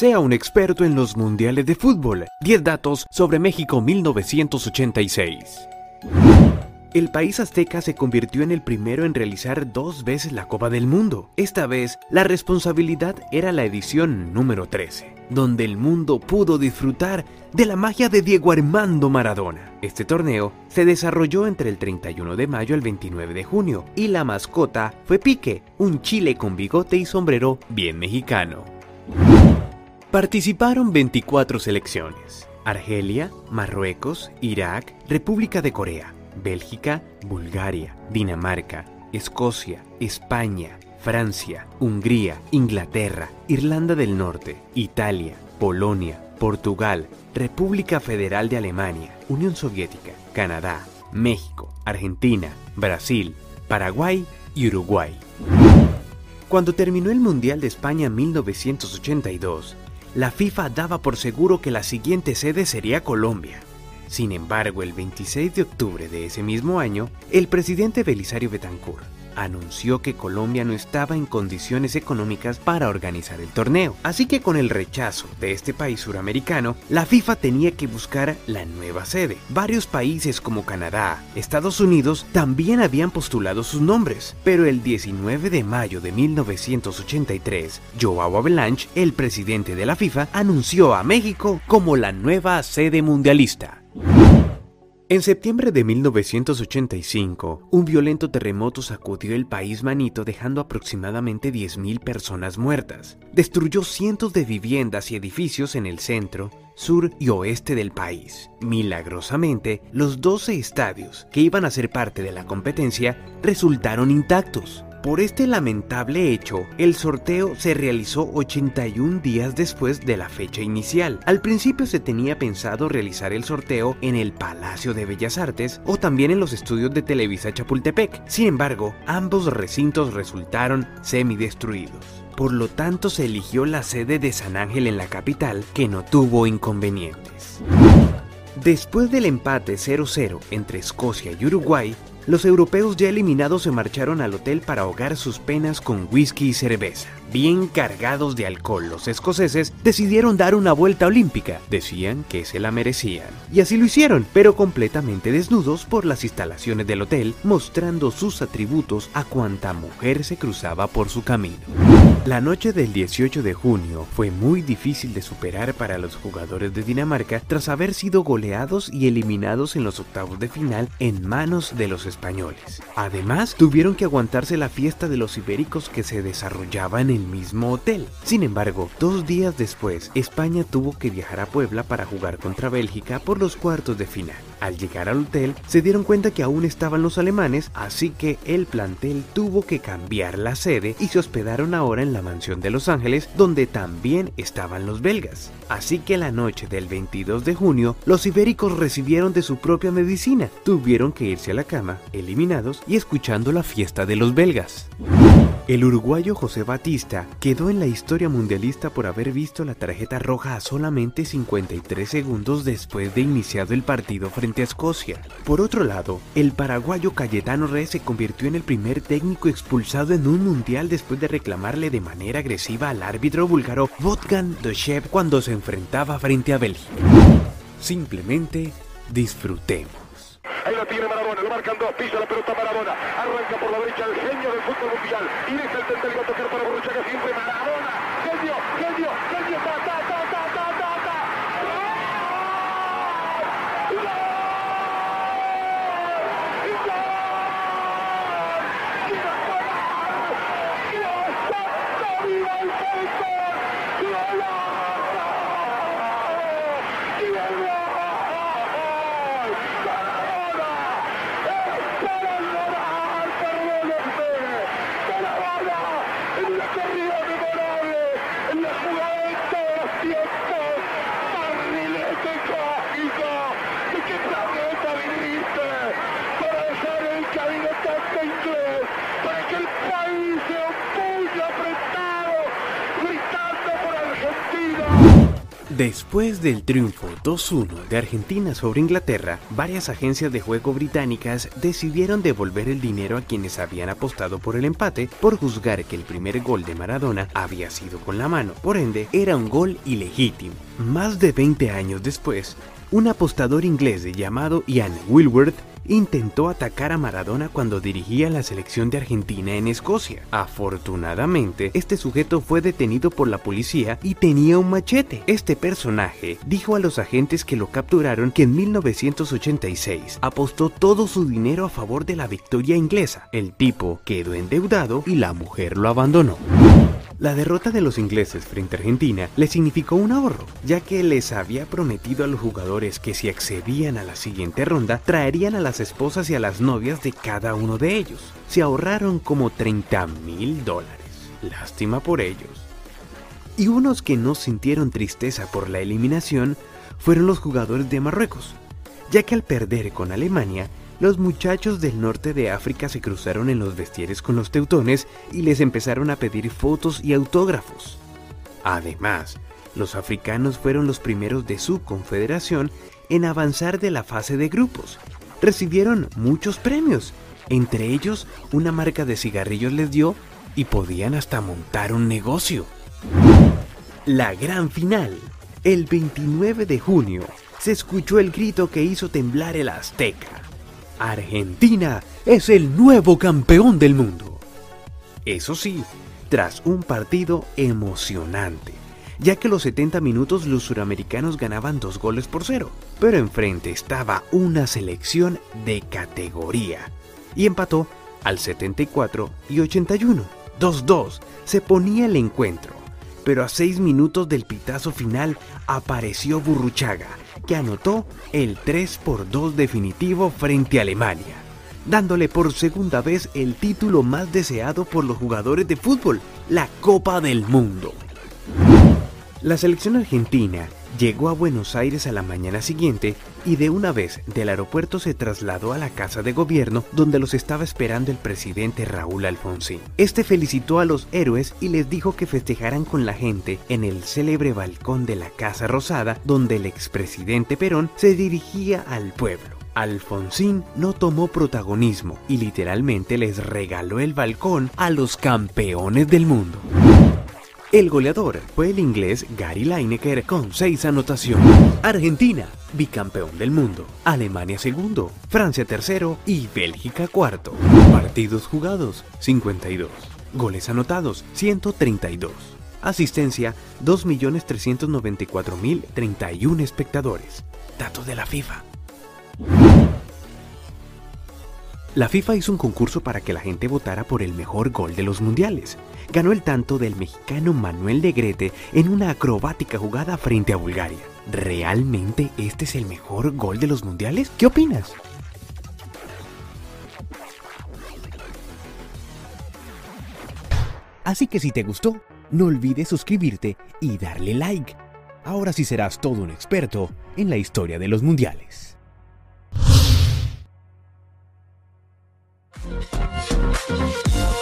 Sea un experto en los mundiales de fútbol. 10 datos sobre México 1986. El país azteca se convirtió en el primero en realizar dos veces la Copa del Mundo. Esta vez, la responsabilidad era la edición número 13, donde el mundo pudo disfrutar de la magia de Diego Armando Maradona. Este torneo se desarrolló entre el 31 de mayo al 29 de junio y la mascota fue Pique, un chile con bigote y sombrero bien mexicano. Participaron 24 selecciones. Argelia, Marruecos, Irak, República de Corea, Bélgica, Bulgaria, Dinamarca, Escocia, España, Francia, Hungría, Inglaterra, Irlanda del Norte, Italia, Polonia, Portugal, República Federal de Alemania, Unión Soviética, Canadá, México, Argentina, Brasil, Paraguay y Uruguay. Cuando terminó el Mundial de España 1982, la FIFA daba por seguro que la siguiente sede sería Colombia. Sin embargo, el 26 de octubre de ese mismo año, el presidente Belisario Betancourt anunció que Colombia no estaba en condiciones económicas para organizar el torneo. Así que con el rechazo de este país suramericano, la FIFA tenía que buscar la nueva sede. Varios países como Canadá, Estados Unidos también habían postulado sus nombres, pero el 19 de mayo de 1983, Joao Avalanche, el presidente de la FIFA, anunció a México como la nueva sede mundialista. En septiembre de 1985, un violento terremoto sacudió el país manito dejando aproximadamente 10.000 personas muertas. Destruyó cientos de viviendas y edificios en el centro, sur y oeste del país. Milagrosamente, los 12 estadios que iban a ser parte de la competencia resultaron intactos. Por este lamentable hecho, el sorteo se realizó 81 días después de la fecha inicial. Al principio se tenía pensado realizar el sorteo en el Palacio de Bellas Artes o también en los estudios de Televisa Chapultepec. Sin embargo, ambos recintos resultaron semidestruidos. Por lo tanto, se eligió la sede de San Ángel en la capital, que no tuvo inconvenientes. Después del empate 0-0 entre Escocia y Uruguay, los europeos ya eliminados se marcharon al hotel para ahogar sus penas con whisky y cerveza. Bien cargados de alcohol, los escoceses decidieron dar una vuelta olímpica. Decían que se la merecían. Y así lo hicieron, pero completamente desnudos por las instalaciones del hotel, mostrando sus atributos a cuanta mujer se cruzaba por su camino. La noche del 18 de junio fue muy difícil de superar para los jugadores de Dinamarca tras haber sido goleados y eliminados en los octavos de final en manos de los españoles. Además, tuvieron que aguantarse la fiesta de los ibéricos que se desarrollaba en el mismo hotel. Sin embargo, dos días después, España tuvo que viajar a Puebla para jugar contra Bélgica por los cuartos de final. Al llegar al hotel, se dieron cuenta que aún estaban los alemanes, así que el plantel tuvo que cambiar la sede y se hospedaron ahora en la mansión de Los Ángeles, donde también estaban los belgas. Así que la noche del 22 de junio, los ibéricos recibieron de su propia medicina. Tuvieron que irse a la cama, eliminados y escuchando la fiesta de los belgas. El uruguayo José Batista quedó en la historia mundialista por haber visto la tarjeta roja a solamente 53 segundos después de iniciado el partido frente a Escocia. Por otro lado, el paraguayo Cayetano Reyes se convirtió en el primer técnico expulsado en un mundial después de reclamarle de manera agresiva al árbitro búlgaro Vodkan Doshev cuando se enfrentaba frente a Bélgica. Simplemente disfrutemos. Ahí la tiene Maradona, lo marcan dos, pisa la pelota Maradona, arranca por la derecha el genio del fútbol mundial. Y deja el tentativo a tocar para Borruchaga siempre Maradona, genio, genio, genio, ta, ta, ta, ta, ta, ta, ta. ¡Gol! ¡Gol! En una corrida de Después del triunfo 2-1 de Argentina sobre Inglaterra, varias agencias de juego británicas decidieron devolver el dinero a quienes habían apostado por el empate por juzgar que el primer gol de Maradona había sido con la mano. Por ende, era un gol ilegítimo. Más de 20 años después, un apostador inglés llamado Ian Wilworth intentó atacar a Maradona cuando dirigía la selección de Argentina en Escocia. Afortunadamente, este sujeto fue detenido por la policía y tenía un machete. Este personaje dijo a los agentes que lo capturaron que en 1986 apostó todo su dinero a favor de la victoria inglesa. El tipo quedó endeudado y la mujer lo abandonó. La derrota de los ingleses frente a Argentina le significó un ahorro, ya que les había prometido a los jugadores que si accedían a la siguiente ronda, traerían a las esposas y a las novias de cada uno de ellos. Se ahorraron como 30 mil dólares. Lástima por ellos. Y unos que no sintieron tristeza por la eliminación fueron los jugadores de Marruecos, ya que al perder con Alemania, los muchachos del norte de África se cruzaron en los vestieres con los teutones y les empezaron a pedir fotos y autógrafos. Además, los africanos fueron los primeros de su confederación en avanzar de la fase de grupos. Recibieron muchos premios, entre ellos una marca de cigarrillos les dio y podían hasta montar un negocio. La gran final, el 29 de junio, se escuchó el grito que hizo temblar el Azteca. Argentina es el nuevo campeón del mundo. Eso sí, tras un partido emocionante, ya que los 70 minutos los suramericanos ganaban dos goles por cero, pero enfrente estaba una selección de categoría y empató al 74 y 81. 2-2 se ponía el encuentro, pero a seis minutos del pitazo final apareció Burruchaga que anotó el 3 por 2 definitivo frente a Alemania, dándole por segunda vez el título más deseado por los jugadores de fútbol, la Copa del Mundo. La selección argentina llegó a Buenos Aires a la mañana siguiente y de una vez del aeropuerto se trasladó a la casa de gobierno donde los estaba esperando el presidente Raúl Alfonsín. Este felicitó a los héroes y les dijo que festejaran con la gente en el célebre balcón de la Casa Rosada donde el expresidente Perón se dirigía al pueblo. Alfonsín no tomó protagonismo y literalmente les regaló el balcón a los campeones del mundo. El goleador fue el inglés Gary Lineker con 6 anotaciones. Argentina, bicampeón del mundo. Alemania segundo, Francia tercero y Bélgica cuarto. Partidos jugados, 52. Goles anotados, 132. Asistencia, 2.394.031 espectadores. Datos de la FIFA. La FIFA hizo un concurso para que la gente votara por el mejor gol de los mundiales. Ganó el tanto del mexicano Manuel Negrete en una acrobática jugada frente a Bulgaria. ¿Realmente este es el mejor gol de los mundiales? ¿Qué opinas? Así que si te gustó, no olvides suscribirte y darle like. Ahora sí serás todo un experto en la historia de los mundiales. Thank you.